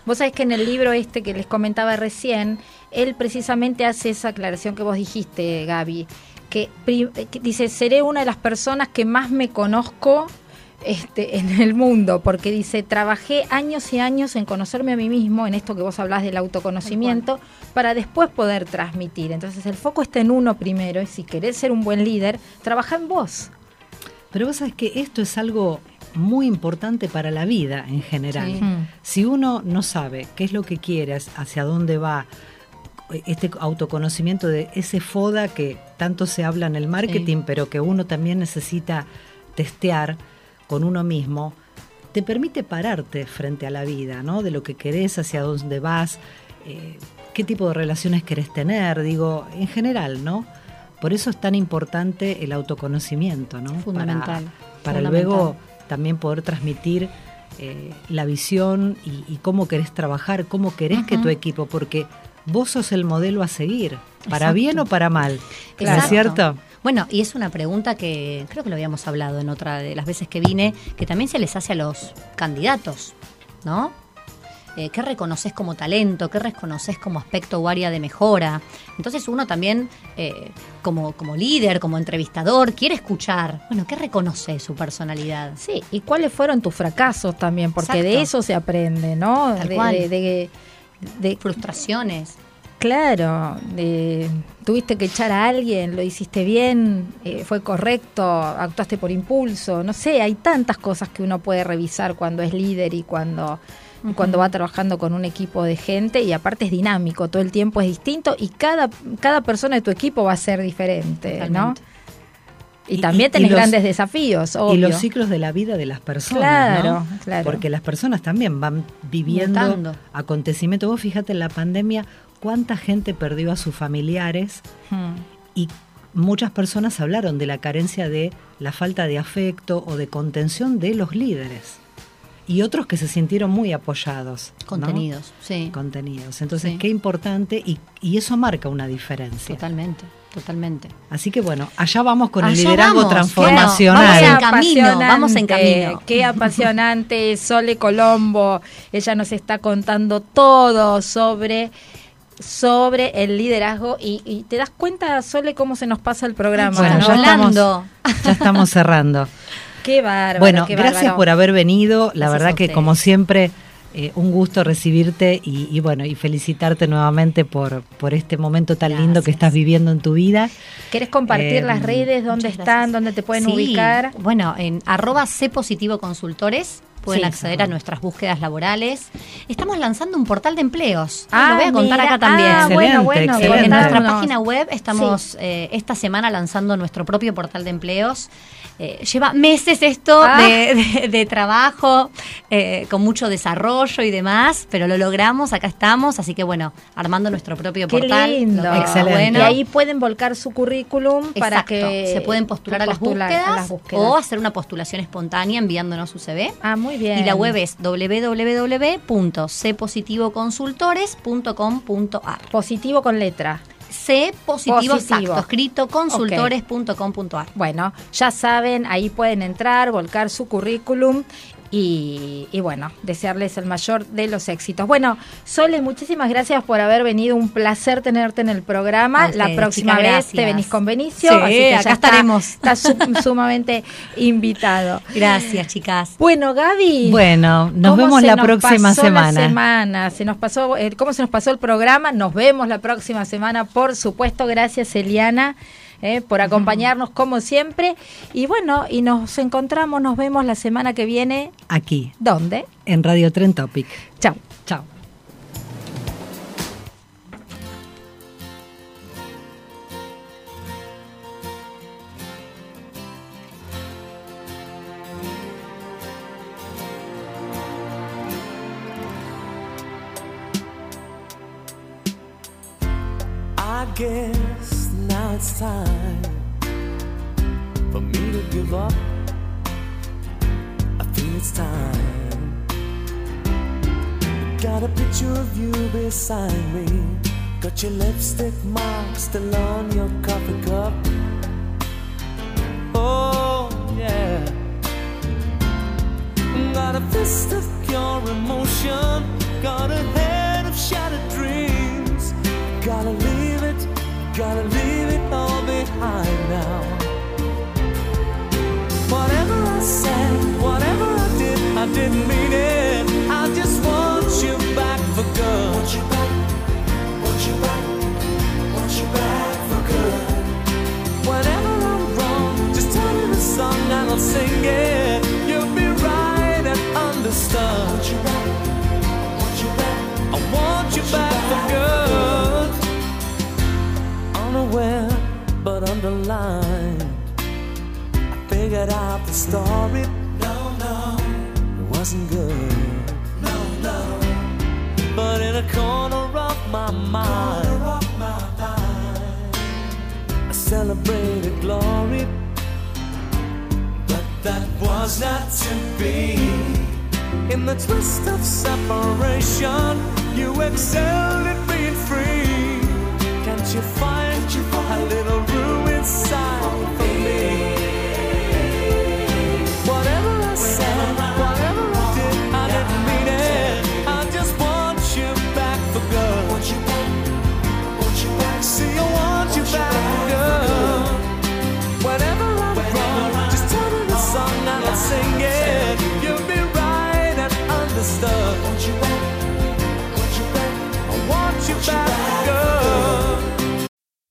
Vos sabés que en el libro este que les comentaba recién, él precisamente hace esa aclaración que vos dijiste, Gaby, que, que dice, seré una de las personas que más me conozco este, en el mundo, porque dice, trabajé años y años en conocerme a mí mismo, en esto que vos hablás del autoconocimiento, para después poder transmitir. Entonces el foco está en uno primero, y si querés ser un buen líder, trabaja en vos. Pero vos sabés que esto es algo muy importante para la vida en general. Si uno no sabe qué es lo que quiere, hacia dónde va, este autoconocimiento de ese FODA que tanto se habla en el marketing, pero que uno también necesita testear, con uno mismo, te permite pararte frente a la vida, ¿no? De lo que querés, hacia dónde vas, eh, qué tipo de relaciones querés tener, digo, en general, ¿no? Por eso es tan importante el autoconocimiento, ¿no? Fundamental. Para, luego también poder transmitir eh, la visión y, cómo querés trabajar, cómo querés que tu equipo, porque vos sos el modelo a seguir, para bien o para mal. ¿No es cierto? Bueno, y es una pregunta que creo que lo habíamos hablado en otra de las veces que vine, que también se les hace a los candidatos, ¿no? Eh, ¿Qué reconoces como talento? ¿Qué reconoces como aspecto o área de mejora? Entonces uno también, eh, como, como líder, como entrevistador, quiere escuchar, bueno, ¿qué reconoce su personalidad? Sí, y cuáles fueron tus fracasos también, porque de eso se aprende, ¿no? Tal de, cual. de- de- de- Frustraciones. Claro, de- tuviste que echar a alguien, lo hiciste bien, eh, fue correcto, actuaste por impulso, no sé, hay tantas cosas que uno puede revisar cuando es líder y cuando, cuando va trabajando con un equipo de gente y aparte es dinámico, todo el tiempo es distinto y cada, cada persona de tu equipo va a ser diferente, ¿no? Totalmente. Y- también tenés y los- grandes desafíos, obvio. Y los ciclos de la vida de las personas. Claro, ¿no? claro. Porque las personas también van viviendo acontecimientos. Vos fíjate en la pandemia cuánta gente perdió a sus familiares Hmm. y muchas personas hablaron de la carencia de la falta de afecto o de contención de los líderes. Y otros que se sintieron muy apoyados. ¿no? Contenidos, sí. Contenidos. Entonces, Sí. qué importante y, y eso marca una diferencia. Totalmente, totalmente. Así que bueno, allá vamos con el liderazgo vamos, transformacional. Vamos en camino, vamos en camino. Qué apasionante, Sole Colombo. Ella nos está contando todo sobre sobre el liderazgo y, y te das cuenta, Sole, cómo se nos pasa el programa. Bueno, ¿no? ya estamos, ya estamos cerrando. Qué bárbaro. Bueno, qué gracias bárbaro. por haber venido. La Gracias verdad que como siempre, eh, un gusto recibirte y, y bueno, y felicitarte nuevamente por, por este momento tan lindo que estás viviendo en tu vida. ¿Querés compartir Eh, las redes? ¿Dónde están? gracias. ¿Dónde te pueden Sí, ubicar? Bueno, en arroba C positivo consultores pueden Sí, acceder a nuestras búsquedas laborales. Estamos lanzando un portal de empleos. Ah, lo voy a contar mira. acá también. Ah, bueno, Excelente, bueno, excelente. En nuestra página web estamos eh, esta semana lanzando nuestro propio portal de empleos. Eh, lleva meses esto Ah. de, de- de trabajo, eh, con mucho desarrollo y demás, pero lo logramos, acá estamos, así que bueno, armando nuestro propio Qué portal. lindo. Excelente. bueno. Y ahí pueden volcar su currículum para que se pueden postular a las, postular búsquedas, a las búsquedas. o hacer una postulación espontánea enviándonos su CV. Ah, muy bien. Y la web es www.cpositivoconsultores.com.ar. positivo con letra. C positivo, Positivo. exacto, escrito consultores.com.ar. Bueno, ya saben, ahí pueden entrar, volcar su currículum y, y bueno, desearles el mayor de los éxitos. Bueno, Sole, muchísimas gracias por haber venido. Un placer tenerte en el programa. La próxima vez te venís con Benicio. Sí, así que ya acá está- estaremos. Está su- sumamente invitado. Gracias, chicas. Bueno, Gaby. Bueno, nos ¿cómo vemos la nos próxima pasó la semana. semana? Se nos pasó, eh, ¿Cómo se nos pasó el programa? Nos vemos la próxima semana, por supuesto. Gracias, Eliana. Eh, por acompañarnos como siempre y bueno y nos encontramos nos vemos la semana que viene Aquí, ¿dónde? en Radio Tren Topic. chao Chao. Beside me. Got your lipstick mark still on your coffee cup. Oh, yeah. Got a fist of pure emotion. Got a head of shattered dreams. Gotta leave it, gotta leave it all behind now. Whatever I said, whatever I did, I didn't mean it. Sing it. You'll be right and understood. Want you back, want you back, I want you back for good. Unaware but underlined. I figured out the story. No, no, it wasn't good. No, no. But in a corner of my mind, I celebrated glory. That was not to be. In the twist of separation, you excelled at being free. Can't you find a